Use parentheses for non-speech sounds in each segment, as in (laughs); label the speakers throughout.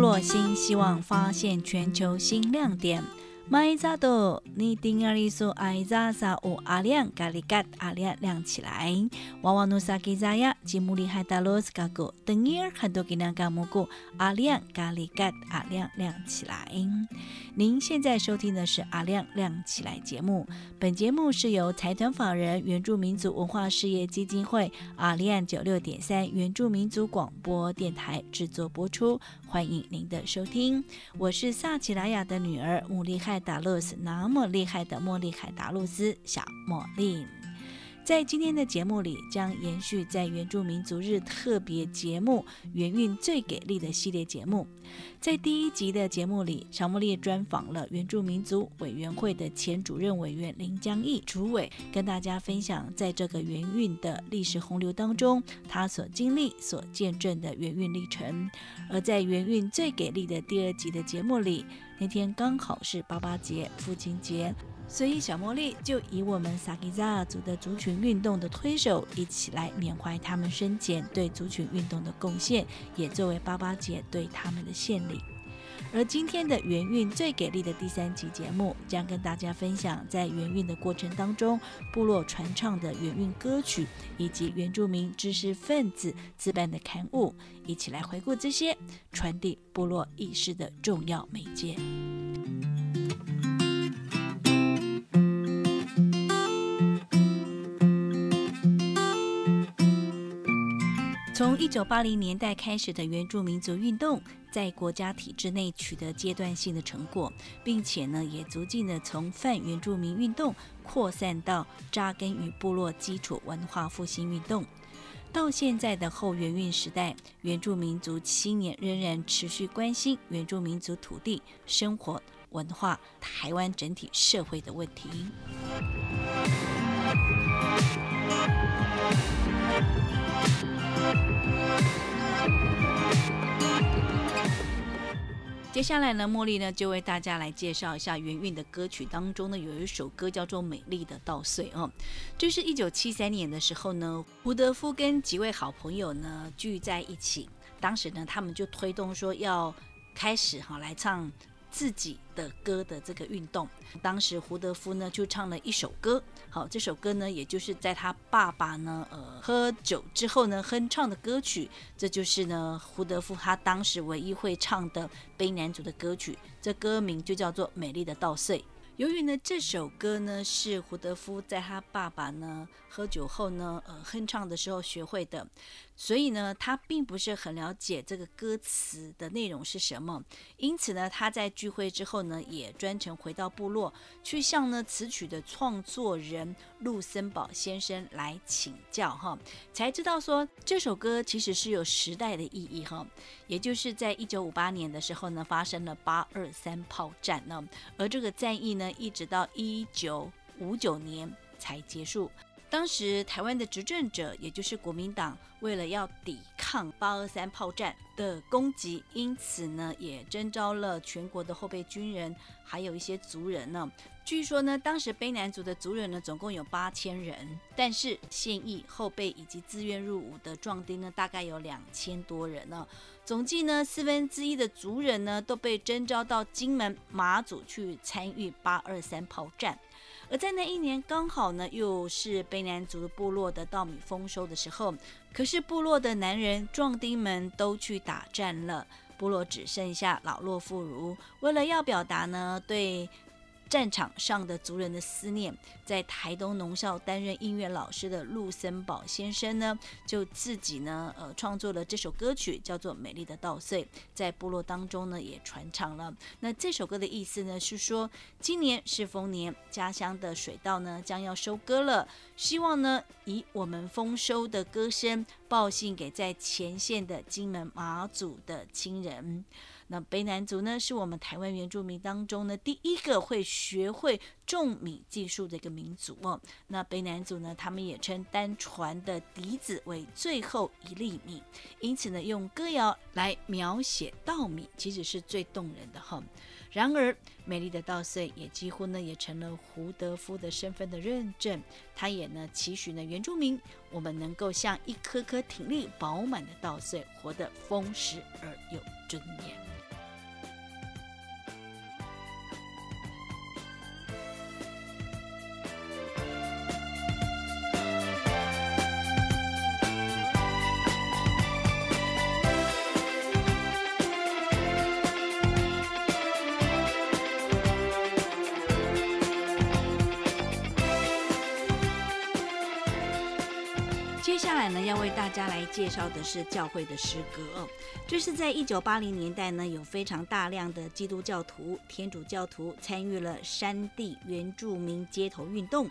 Speaker 1: 落新希望，发现全球新亮点。麦扎多，你丁阿里说爱扎萨乌阿亮咖喱咖阿亮亮起来。娃娃努萨吉扎呀，吉姆里海达罗斯嘎古，等伊尔很多吉那嘎木古阿亮咖喱咖阿亮亮起来。您现在收听的是阿亮亮起来节目，本节目是由财团法人原住民族文化事业基金会阿亮九六点三原住民族广播电台制作播出，欢迎您的收听。我是萨奇拉雅的女儿穆利海。达洛斯那么厉害的茉莉海达洛斯小茉莉，在今天的节目里将延续在原住民族日特别节目《圆运最给力》的系列节目。在第一集的节目里，小茉莉专访了原住民族委员会的前主任委员林江义主委，跟大家分享在这个圆运的历史洪流当中，他所经历、所见证的圆运历程。而在圆运最给力的第二集的节目里，那天刚好是爸爸节、父亲节，所以小茉莉就以我们萨吉扎族的族群运动的推手一起来缅怀他们生前对族群运动的贡献，也作为爸爸节对他们的献礼。而今天的元运最给力的第三集节目，将跟大家分享在元运的过程当中，部落传唱的元运歌曲，以及原住民知识分子自办的刊物，一起来回顾这些传递部落意识的重要媒介。从一九八零年代开始的原住民族运动，在国家体制内取得阶段性的成果，并且呢，也逐渐的从泛原住民运动扩散到扎根于部落基础文化复兴运动。到现在的后原运时代，原住民族青年仍然持续关心原住民族土地、生活、文化、台湾整体社会的问题。接下来呢，茉莉呢就为大家来介绍一下元韵的歌曲当中呢，有一首歌叫做《美丽的稻穗》哦。就是一九七三年的时候呢，胡德夫跟几位好朋友呢聚在一起，当时呢他们就推动说要开始哈来唱。自己的歌的这个运动，当时胡德夫呢就唱了一首歌，好，这首歌呢也就是在他爸爸呢呃喝酒之后呢哼唱的歌曲，这就是呢胡德夫他当时唯一会唱的悲男主的歌曲，这歌名就叫做《美丽的稻穗》。由于呢这首歌呢是胡德夫在他爸爸呢喝酒后呢呃哼唱的时候学会的。所以呢，他并不是很了解这个歌词的内容是什么，因此呢，他在聚会之后呢，也专程回到部落去向呢词曲的创作人陆森堡先生来请教哈，才知道说这首歌其实是有时代的意义哈，也就是在一九五八年的时候呢，发生了八二三炮战呢，而这个战役呢，一直到一九五九年才结束。当时台湾的执政者，也就是国民党，为了要抵抗八二三炮战的攻击，因此呢，也征召了全国的后备军人，还有一些族人呢。据说呢，当时卑南族的族人呢，总共有八千人，但是现役后备以及自愿入伍的壮丁呢，大概有两千多人呢。总计呢，四分之一的族人呢，都被征召到金门、马祖去参与八二三炮战。而在那一年，刚好呢，又是卑南族部落的稻米丰收的时候。可是部落的男人壮丁们都去打战了，部落只剩下老弱妇孺。为了要表达呢对战场上的族人的思念，在台东农校担任音乐老师的陆森堡先生呢，就自己呢，呃，创作了这首歌曲，叫做《美丽的稻穗》，在部落当中呢也传唱了。那这首歌的意思呢是说，今年是丰年，家乡的水稻呢将要收割了，希望呢以我们丰收的歌声报信给在前线的金门马祖的亲人。那卑南族呢，是我们台湾原住民当中呢第一个会学会种米技术的一个民族哦。那卑南族呢，他们也称单传的笛子为最后一粒米，因此呢，用歌谣来描写稻米，其实是最动人的哈。然而，美丽的稻穗也几乎呢也成了胡德夫的身份的认证。他也呢期许呢原住民，我们能够像一颗颗挺立饱满的稻穗，活得丰实而有尊严。介绍的是教会的诗歌哦。这是在一九八零年代呢，有非常大量的基督教徒、天主教徒参与了山地原住民街头运动。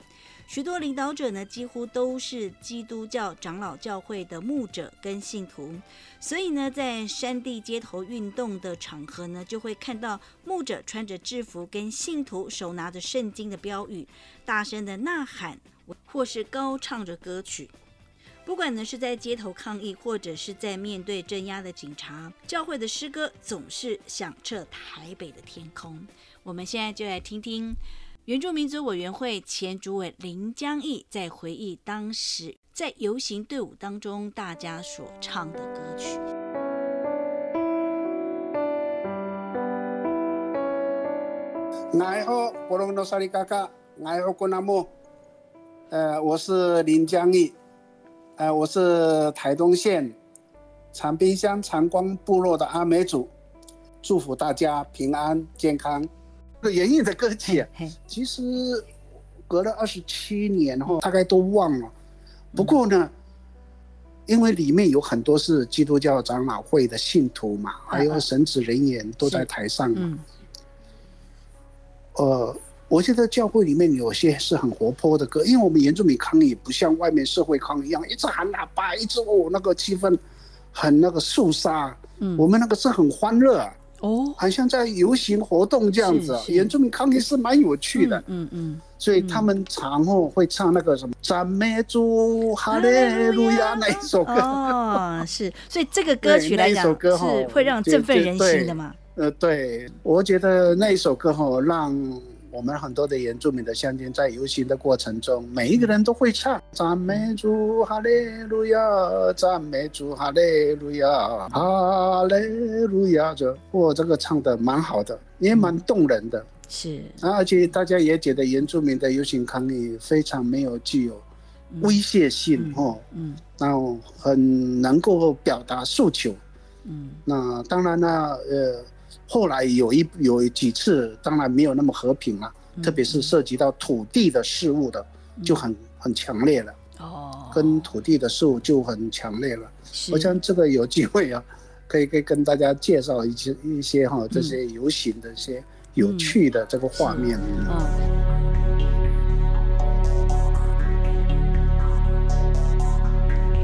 Speaker 1: 许多领导者呢，几乎都是基督教长老教会的牧者跟信徒。所以呢，在山地街头运动的场合呢，就会看到牧者穿着制服，跟信徒手拿着圣经的标语，大声的呐喊，或是高唱着歌曲。不管呢是在街头抗议，或者是在面对镇压的警察，教会的诗歌总是响彻台北的天空。我们现在就来听听原住民族委员会前主委林江义在回忆当时在游行队伍当中大家所唱的歌曲。
Speaker 2: 爱好波隆诺萨里嘎嘎，爱好古纳木。呃，我是林江义，呃，我是台东县长滨乡长光部落的阿美族，祝福大家平安健康。这个原印的歌曲，其实隔了二十七年后，大概都忘了。不过呢，因为里面有很多是基督教长老会的信徒嘛，还有神职人员都在台上嘛。呃，我觉得教会里面有些是很活泼的歌，因为我们原住民抗议不像外面社会抗议一样，一直喊喇叭，一直哦，那个气氛很那个肃杀。嗯，我们那个是很欢乐
Speaker 3: 哦，
Speaker 2: 好像在游行活动这样子。原住民抗议是蛮有趣的，
Speaker 3: 嗯嗯，
Speaker 2: 所以他们常后会唱那个什么赞美主哈利路亚那一首歌。
Speaker 1: 哦，是，所以这个歌曲来讲是会让振奋人心的嘛。
Speaker 2: 呃，对，我觉得那一首歌哈，让我们很多的原住民的乡亲在游行的过程中，每一个人都会唱赞美主哈利路亚，赞美主哈利路亚，哈利路亚，这哇，这个唱的蛮好的，也蛮动人的。
Speaker 1: 是，
Speaker 2: 而且大家也觉得原住民的游行抗议非常没有具有威胁性哦，
Speaker 1: 嗯，
Speaker 2: 然后很能够表达诉求，
Speaker 1: 嗯，
Speaker 2: 那当然呢，呃。后来有一有几次，当然没有那么和平了，特别是涉及到土地的事物的，就很很强烈了。
Speaker 1: 哦，
Speaker 2: 跟土地的事物就很强烈了。我想这个有机会啊，(laughs) 可以可以跟大家介绍一些一些哈这些游行的一些有趣的这个画面。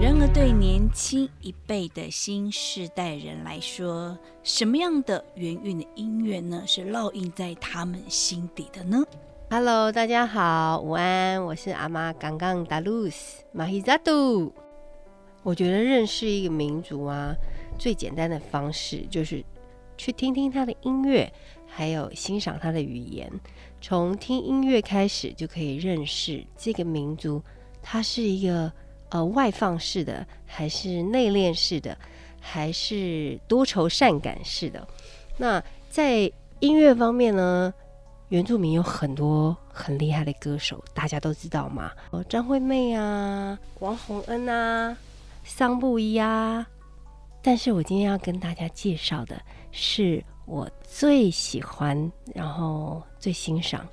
Speaker 1: 然而，对年轻一辈的新世代人来说，什么样的元韵的音乐呢？是烙印在他们心底的呢
Speaker 4: ？Hello，大家好，午安，我是阿妈刚刚达鲁斯马希扎杜。我觉得认识一个民族啊，最简单的方式就是去听听他的音乐，还有欣赏他的语言。从听音乐开始，就可以认识这个民族，它是一个。呃，外放式的，还是内敛式的，还是多愁善感式的？那在音乐方面呢？原住民有很多很厉害的歌手，大家都知道吗？哦，张惠妹啊，王洪恩啊，桑布依啊。但是我今天要跟大家介绍的是我最喜欢，然后最欣赏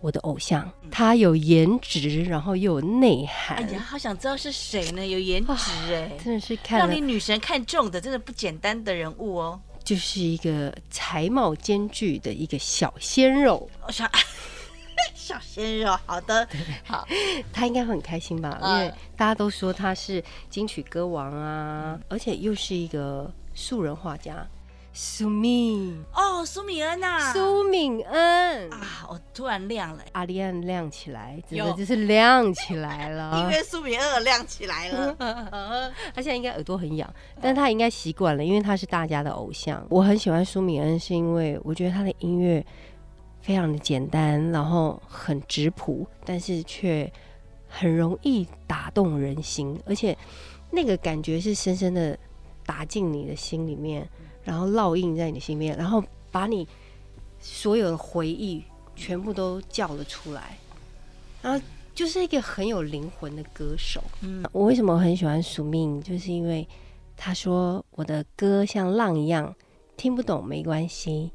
Speaker 4: 我的偶像，他有颜值，然后又有内涵，
Speaker 1: 哎呀，好想知道是谁呢？有颜值哎，
Speaker 4: 真的是看了
Speaker 1: 让你女神看中的，真的不简单的人物哦。
Speaker 4: 就是一个才貌兼具的一个小鲜肉，
Speaker 1: 我想 (laughs) 小鲜肉，好的，好，
Speaker 4: 他应该会很开心吧？因
Speaker 1: 嗯
Speaker 4: 为大家都说他是金曲歌王啊，而且又是一个素人画家，苏敏，
Speaker 1: 哦，苏米恩呐，
Speaker 4: 苏敏恩。
Speaker 1: 啊，我突然亮了，
Speaker 4: 阿丽安亮起来，真的就是亮起来了。(laughs)
Speaker 1: 因为苏米恩亮起来了。(laughs)
Speaker 4: 他现在应该耳朵很痒，但他应该习惯了，因为他是大家的偶像。我很喜欢苏敏恩，是因为我觉得他的音乐非常的简单，然后很质朴，但是却很容易打动人心，而且那个感觉是深深的打进你的心里面，然后烙印在你心里面，然后把你所有的回忆全部都叫了出来，然后就是一个很有灵魂的歌手。
Speaker 1: 嗯，
Speaker 4: 我为什么很喜欢署命，就是因为他说我的歌像浪一样，听不懂没关系，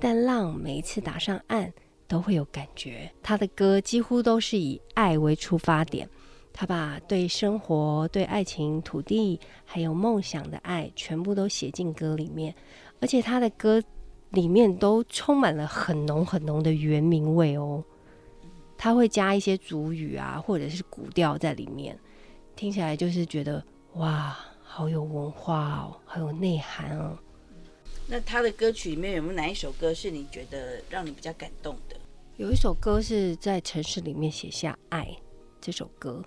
Speaker 4: 但浪每一次打上岸都会有感觉。他的歌几乎都是以爱为出发点，他把对生活、对爱情、土地还有梦想的爱全部都写进歌里面，而且他的歌里面都充满了很浓很浓的原名味哦。他会加一些主语啊，或者是古调在里面，听起来就是觉得哇，好有文化哦，好有内涵哦。
Speaker 1: 那他的歌曲里面有没有哪一首歌是你觉得让你比较感动的？
Speaker 4: 有一首歌是在城市里面写下爱，这首歌我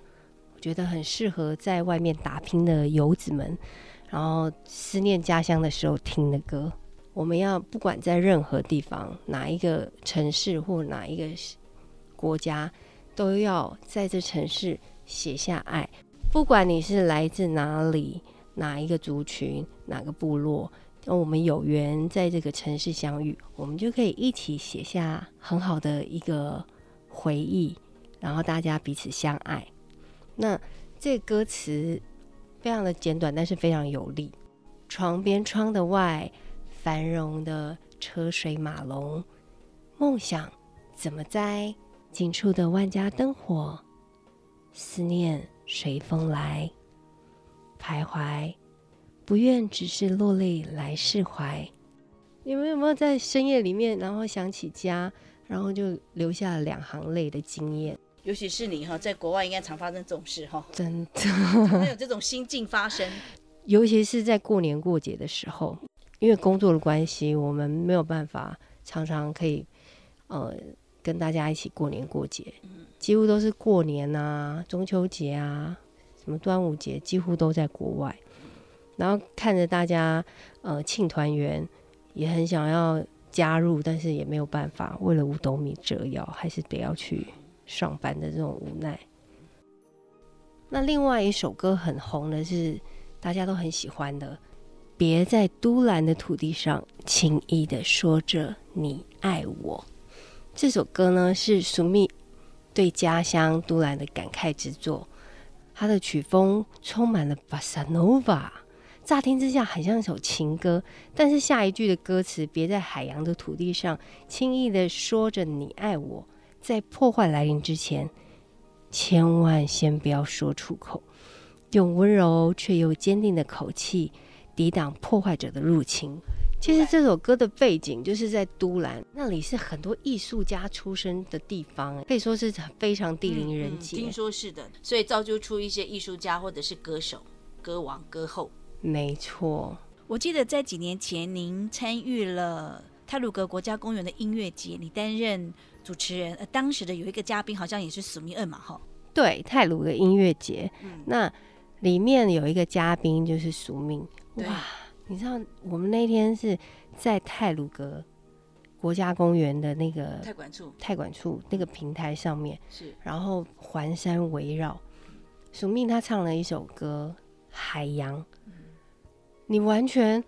Speaker 4: 觉得很适合在外面打拼的游子们，然后思念家乡的时候听的歌。我们要不管在任何地方，哪一个城市或哪一个国家，都要在这城市写下爱。不管你是来自哪里，哪一个族群，哪个部落，那我们有缘在这个城市相遇，我们就可以一起写下很好的一个回忆，然后大家彼此相爱。那这歌词非常的简短，但是非常有力。床边窗的外，繁荣的车水马龙，梦想怎么在近处的万家灯火，思念随风来，徘徊。不愿只是落泪来释怀。你们有没有在深夜里面，然后想起家，然后就流下了两行泪的经验？
Speaker 1: 尤其是你哈，在国外应该常发生这种事哈，
Speaker 4: 真的，
Speaker 1: 常有这种心境发生。(laughs)
Speaker 4: 尤其是在过年过节的时候，因为工作的关系，我们没有办法常常可以呃跟大家一起过年过节，几乎都是过年啊、中秋节啊、什么端午节，几乎都在国外。然后看着大家呃庆团圆，也很想要加入，但是也没有办法，为了五斗米折腰，还是得要去上班的这种无奈。那另外一首歌很红的是大家都很喜欢的，《别在都兰的土地上轻易的说着你爱我》。这首歌呢是苏密对家乡都兰的感慨之作，它的曲风充满了巴萨诺瓦。乍听之下很像一首情歌，但是下一句的歌词“别在海洋的土地上轻易的说着你爱我”，在破坏来临之前，千万先不要说出口，用温柔却又坚定的口气抵挡破坏者的入侵。其实这首歌的背景就是在都兰，那里是很多艺术家出生的地方，可以说是非常地灵人杰。
Speaker 1: 嗯听说是的，所以造就出一些艺术家或者是歌手、歌王、歌后。
Speaker 4: 没错，
Speaker 1: 我记得在几年前，您参与了泰鲁格国家公园的音乐节，你担任主持人。呃，当时的有一个嘉宾好像也是史密恩嘛，哈。
Speaker 4: 对，泰鲁的音乐节，
Speaker 1: 嗯
Speaker 4: 那里面有一个嘉宾就是苏命。哇，你知道我们那天是在泰鲁格国家公园的那个
Speaker 1: 太管处
Speaker 4: 泰管处那个平台上面，
Speaker 1: 是
Speaker 4: 然后环山围绕，苏命他唱了一首歌《海洋》，你完全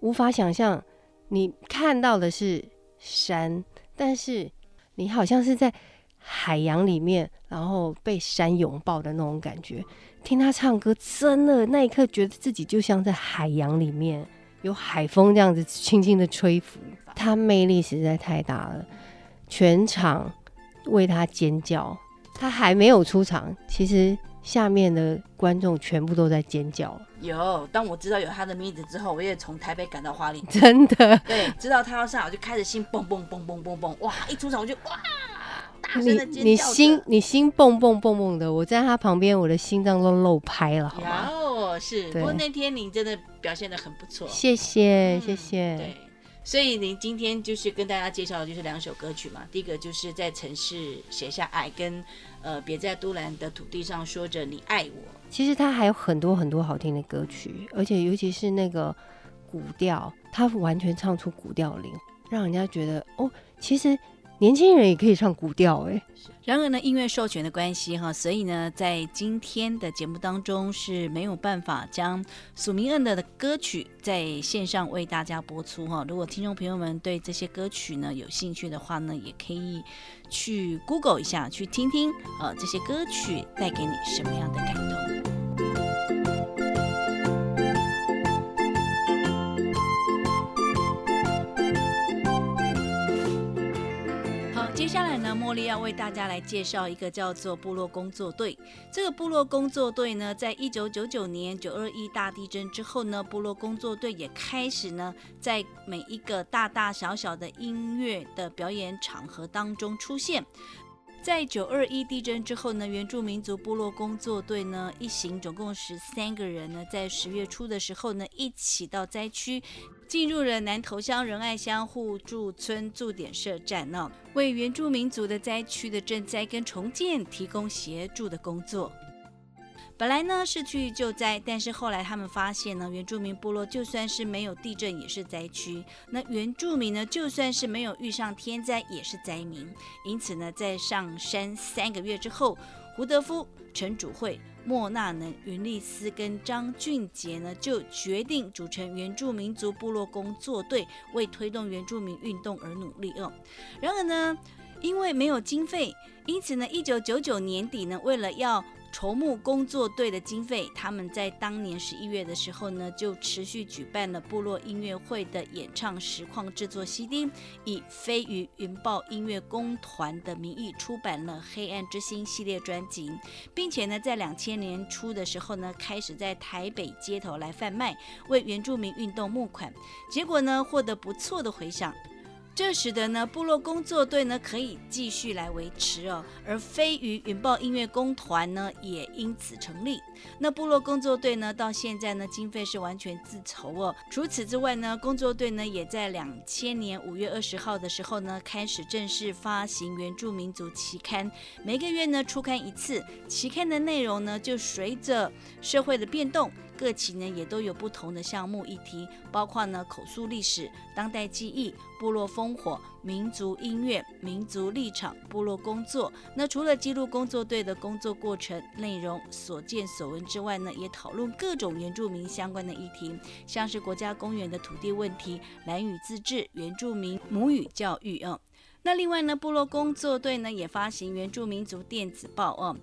Speaker 4: 无法想象，你看到的是山，但是你好像是在海洋里面，然后被山拥抱的那种感觉。听他唱歌，真的那一刻觉得自己就像在海洋里面，有海风这样子轻轻的吹拂，他魅力实在太大了，全场为他尖叫。他还没有出场，其实下面的观众全部都在尖叫，
Speaker 1: 有，当我知道有他的名字之后，我也从台北赶到花莲，
Speaker 4: 真的。
Speaker 1: 对，知道他要上，我就开始心蹦蹦蹦蹦蹦蹦，哇！一出场我就哇，大声的尖叫
Speaker 4: 你你心你心蹦蹦蹦蹦的，我在他旁边，我的心脏都漏拍了，好吗？
Speaker 1: 哦是，不过那天你真的表现的很不错，
Speaker 4: 谢谢
Speaker 1: 嗯
Speaker 4: 谢谢。
Speaker 1: 对，所以您今天就是跟大家介绍的就是两首歌曲嘛。第一个就是在城市写下爱，跟呃别在都兰的土地上说着你爱我。
Speaker 4: 其实他还有很多很多好听的歌曲，而且尤其是那个古调，他完全唱出古调灵，让人家觉得哦，其实年轻人也可以唱古调哎。
Speaker 1: 然而呢，因为授权的关系哈，所以呢，在今天的节目当中是没有办法将署名恩的歌曲在线上为大家播出哈。如果听众朋友们对这些歌曲呢有兴趣的话呢，也可以去 Google 一下，去听听呃这些歌曲带给你什么样的感动。茉莉要为大家来介绍一个叫做部落工作队。这个部落工作队呢，在一九九九年九二一大地震之后呢，部落工作队也开始呢，在每一个大大小小的音乐的表演场合当中出现。在九二一地震之后呢，原住民族部落工作队呢一行总共十三个人呢，在十月初的时候呢，一起到灾区进入了南投乡仁爱乡互助村驻点设站呢，为原住民族的灾区的赈灾跟重建提供协助的工作。本来呢是去救灾，但是后来他们发现呢，原住民部落就算是没有地震也是灾区，那原住民呢就算是没有遇上天灾也是灾民。因此呢，在上山三个月之后，胡德夫、陈主惠、莫纳能、云丽斯跟张俊杰呢，就决定组成原住民族部落工作队，为推动原住民运动而努力哦。然而呢，因为没有经费，因此呢，一九九九年底呢，为了要筹募工作队的经费，他们在当年十一月的时候呢，就持续举办了部落音乐会的演唱实况制作 CD，以飞鱼云豹音乐工团的名义出版了《黑暗之心》系列专辑，并且呢，在两千年初的时候呢，开始在台北街头来贩卖，为原住民运动募款，结果呢，获得不错的回响。这使得呢部落工作队呢可以继续来维持哦，而飞鱼云豹音乐工团呢也因此成立。那部落工作队呢到现在呢经费是完全自筹哦。除此之外呢，工作队呢也在两千年五月二十号的时候呢开始正式发行原住民族期刊，每个月呢出刊一次。期刊的内容呢就随着社会的变动。各期呢也都有不同的项目议题，包括呢口述历史、当代记忆、部落烽火、民族音乐、民族立场、部落工作。那除了记录工作队的工作过程、内容、所见所闻之外呢，也讨论各种原住民相关的议题，像是国家公园的土地问题、蓝语自治、原住民母语教育啊。那另外呢，部落工作队呢也发行原住民族电子报哦，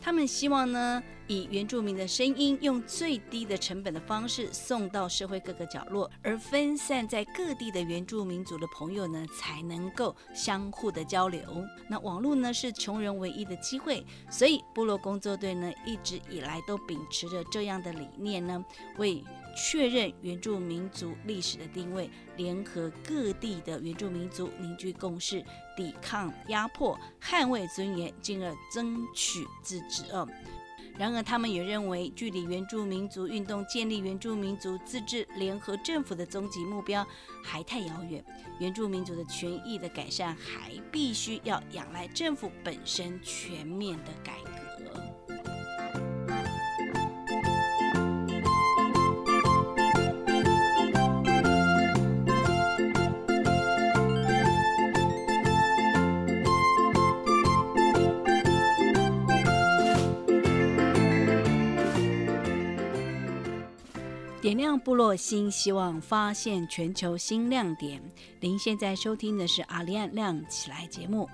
Speaker 1: 他们希望呢以原住民的声音，用最低的成本的方式送到社会各个角落，而分散在各地的原住民族的朋友呢才能够相互的交流。那网络呢是穷人唯一的机会，所以部落工作队呢一直以来都秉持着这样的理念呢，为确认原住民族历史的定位，联合各地的原住民族凝聚共识，抵抗压迫，捍卫尊严，进而争取自治哦。然而，他们也认为，距离原住民族运动建立原住民族自治联合政府的终极目标还太遥远。原住民族的权益的改善，还必须要仰赖政府本身全面的改革。部落新希望，发现全球新亮点。您现在收听的是阿里安亮起来节目。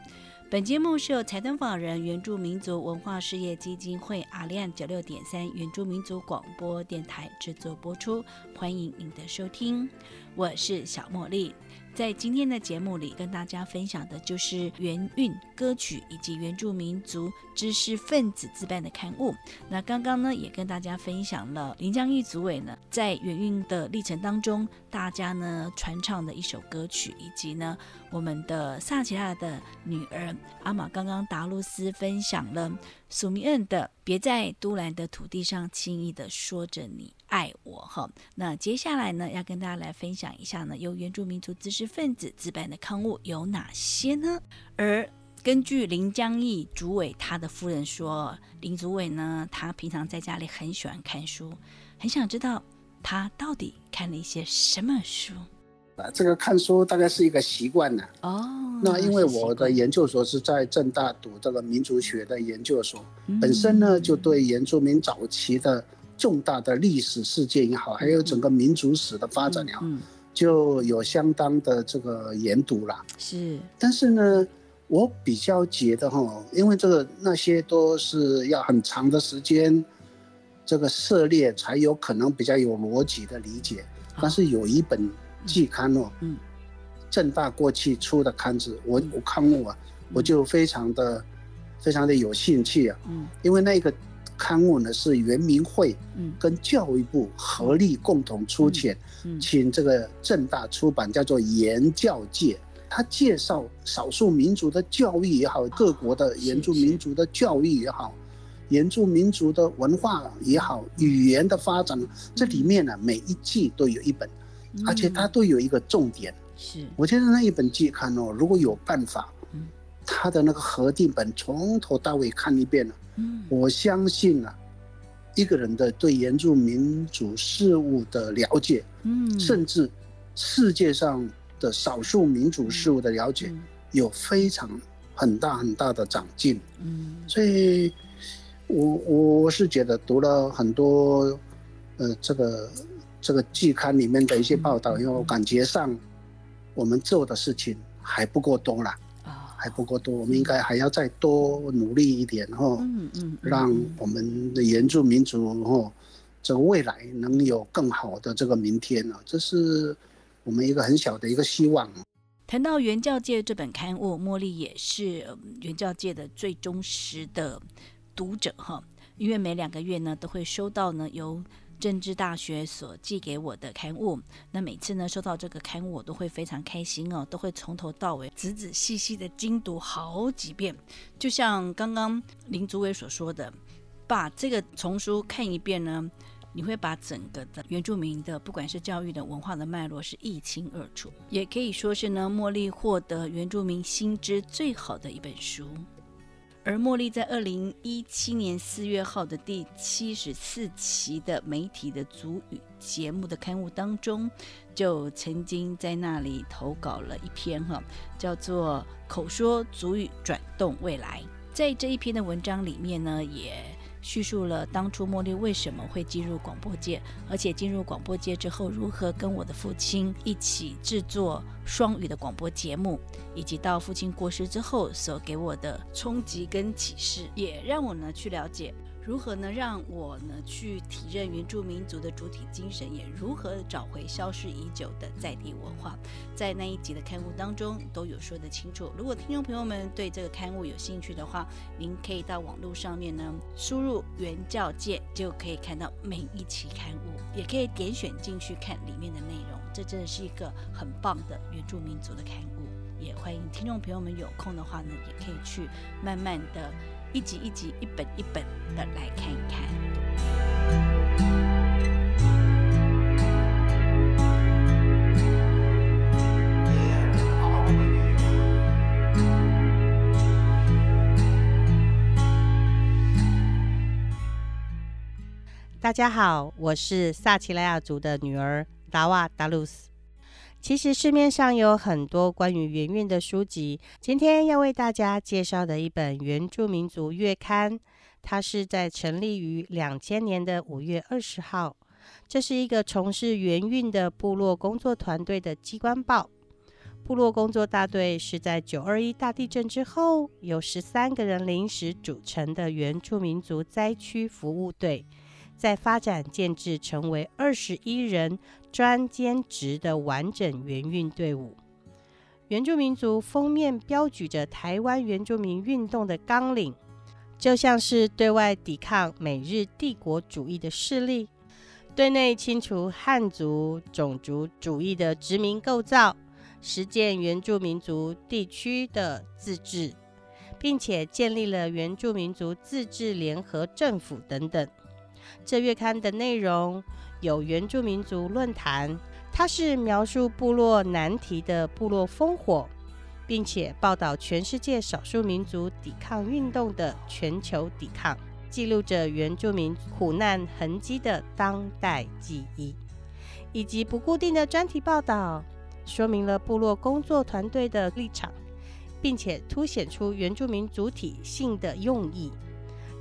Speaker 1: 本节目是由财团法人原住民族文化事业基金会阿里安九六点三原住民族广播电台制作播出，欢迎您的收听。我是小茉莉。在今天的节目里，跟大家分享的就是原韵歌曲以及原住民族知识分子自办的刊物。那刚刚呢，也跟大家分享了林江义组委呢在原韵的历程当中，大家呢传唱的一首歌曲，以及呢我们的萨奇拉的女儿阿玛刚刚达露斯分享了苏明恩的《别在都兰的土地上轻易的说着你爱我》哈。那接下来呢，要跟大家来分享一下呢，由原住民族知识分子自办的刊物有哪些呢？而根据林江义主委他的夫人说，林主委呢，他平常在家里很喜欢看书，很想知道他到底看了一些什么书
Speaker 2: 啊，这个看书大概是一个习惯呢。
Speaker 1: 哦。
Speaker 2: 那因为我的研究所是在正大读这个民族学的研究所，
Speaker 1: 嗯
Speaker 2: 本身呢就对原住民早期的重大的历史事件也好，还有整个民族史的发展也好，
Speaker 1: 嗯，
Speaker 2: 就有相当的这个研读啦。
Speaker 1: 是。
Speaker 2: 但是呢，我比较觉得哈，因为这个那些都是要很长的时间，这个涉猎才有可能比较有逻辑的理解。但是有一本季刊哦，
Speaker 1: 嗯，
Speaker 2: 正大过去出的刊子，我我看过啊，我就非常的非常的有兴趣啊，
Speaker 1: 嗯。
Speaker 2: 因为那个刊物呢是圆明会
Speaker 1: 嗯。
Speaker 2: 跟教育部合力共同出钱，
Speaker 1: 嗯。
Speaker 2: 请这个正大出版，叫做《研教界》，他介绍少数民族的教育也好，各国的原住民族的教育也好，原住民族的文化也好，语言的发展，这里面呢每一季都有一本，而且它都有一个重点。
Speaker 1: 是。
Speaker 2: 我觉得那一本季刊哦，如果有办法
Speaker 1: 嗯，
Speaker 2: 它的那个核定本从头到尾看一遍呢，
Speaker 1: 嗯。
Speaker 2: 我相信啊，一个人的对原住民族事务的了解，
Speaker 1: 嗯。
Speaker 2: 甚至世界上的少数民族事务的了解，
Speaker 1: 嗯。
Speaker 2: 有非常很大很大的长进。
Speaker 1: 嗯。
Speaker 2: 所以我，我是觉得读了很多，呃，这个这个季刊里面的一些报道，因为我感觉上我们做的事情还不够多啦，
Speaker 1: 啊
Speaker 2: 还不够多，我们应该还要再多努力一点哦。
Speaker 1: 嗯嗯
Speaker 2: 让我们的原住民族哦，这个未来能有更好的这个明天呢、这是我们一个很小的一个希望。
Speaker 1: 谈到原教界这本刊物，茉莉也是呃原教界的最忠实的读者哈，因为每两个月呢都会收到呢由政治大学所寄给我的刊物，那每次呢收到这个刊物，我都会非常开心哦，都会从头到尾仔仔细细的精读好几遍，就像刚刚林祖伟所说的，把这个丛书看一遍呢。你会把整个的原住民的，不管是教育的文化的脉络是一清二楚，也可以说是呢，茉莉获得原住民新知最好的一本书。而茉莉在二零一七年四月号的第七十四期的媒体的足语节目的刊物当中，就曾经在那里投稿了一篇哈，叫做《口说足语转动未来》。在这一篇的文章里面呢，也叙述了当初茉莉为什么会进入广播界，而且进入广播界之后，如何跟我的父亲一起制作双语的广播节目，以及到父亲过世之后所给我的冲击跟启示，也让我呢去了解。如何呢？让我呢去体认原住民族的主体精神，也如何找回消失已久的在地文化，在那一集的刊物当中都有说得清楚。如果听众朋友们对这个刊物有兴趣的话，您可以到网络上面呢输入“原教界”，就可以看到每一期刊物，也可以点选进去看里面的内容。这真的是一个很棒的原住民族的刊物，也欢迎听众朋友们有空的话呢，也可以去慢慢的。一集一集、一本一本的来看一看。
Speaker 3: 大家好，我是萨奇莱亚族的女儿达瓦达鲁斯。其实市面上有很多关于原韵的书籍，今天要为大家介绍的一本《原住民族月刊》，它是在成立于两千年的五月二十号。这是一个从事原运的部落工作团队的机关报。部落工作大队是在九二一大地震之后，由十三个人临时组成的原住民族灾区服务队。在发展建制成为二十一人专兼职的完整援运队伍。原住民族封面标举着台湾原住民运动的纲领，就像是对外抵抗美日帝国主义的势力，对内清除汉族种族主义的殖民构造，实践原住民族地区的自治，并且建立了原住民族自治联合政府等等。这月刊的内容有原住民族论坛。它是描述部落难题的部落烽火，并且报道全世界少数民族抵抗运动的全球抵抗，记录着原住民苦难痕迹的当代记忆，以及不固定的专题报道，说明了部落工作团队的立场，并且凸显出原住民主体性的用意。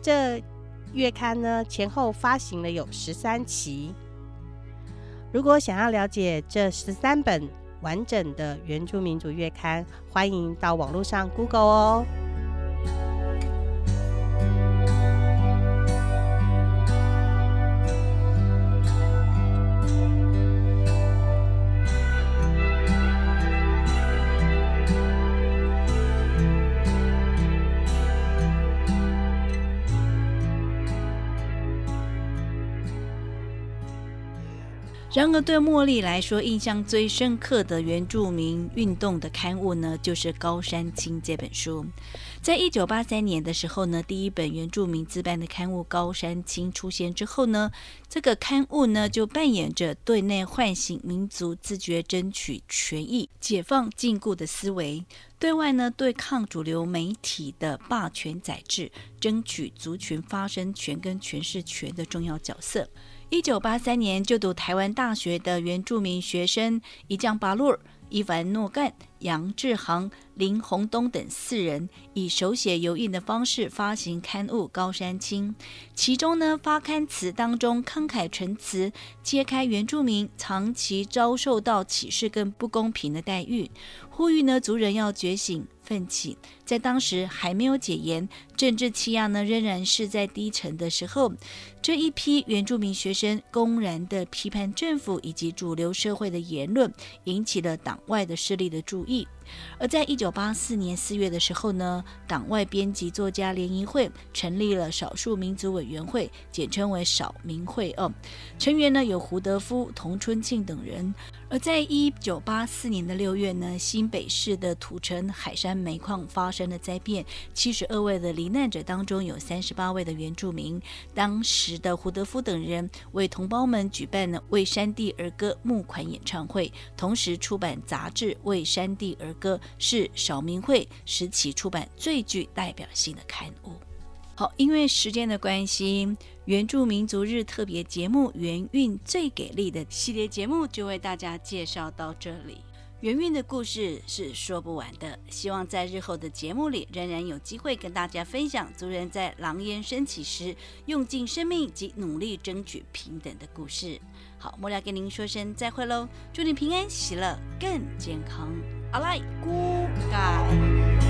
Speaker 3: 这月刊呢，前后发行了有十三期。如果想要了解这十三本完整的原住民族月刊，欢迎到网络上 Google 哦。
Speaker 1: 然而，对茉莉来说，印象最深刻的原住民运动的刊物呢，就是《高山青》这本书。在一九八三年的时候呢，第一本原住民自办的刊物《高山青》出现之后呢，这个刊物呢就扮演着对内唤醒民族自觉、争取权益、解放禁锢的思维；对外呢对抗主流媒体的霸权宰制，争取族群发声权跟诠释权的重要角色。一九八三年就读台湾大学的原住民学生伊江巴洛尔、伊凡诺干、杨志航、林洪东等四人，以手写油印的方式发行刊物《高山青》，其中呢发刊词当中慷慨陈词，揭开原住民长期遭受到歧视跟不公平的待遇，呼吁呢族人要觉醒。奋起，在当时还没有解严，政治气压呢仍然是在低沉的时候，这一批原住民学生公然的批判政府以及主流社会的言论，引起了党外的势力的注意。而在一九八四年四月的时候呢，党外编辑作家联谊会成立了少数民族委员会，简称为少民会。哦，成员呢有胡德夫、童春庆等人。而在一九八四年的六月呢，新北市的土城海山煤矿发生了灾变，七十二位的罹难者当中有三十八位的原住民。当时的胡德夫等人为同胞们举办了为山地而歌募款演唱会，同时出版杂志《为山地而歌》，是少民会时期出版最具代表性的刊物。好，因为时间的关系，原住民族日特别节目《元运最给力》的系列节目就为大家介绍到这里。元运的故事是说不完的，希望在日后的节目里仍然有机会跟大家分享族人在狼烟升起时用尽生命及努力争取平等的故事。好，末了跟您说声再会喽，祝您平安喜乐，更健康。阿赖，咕嘎。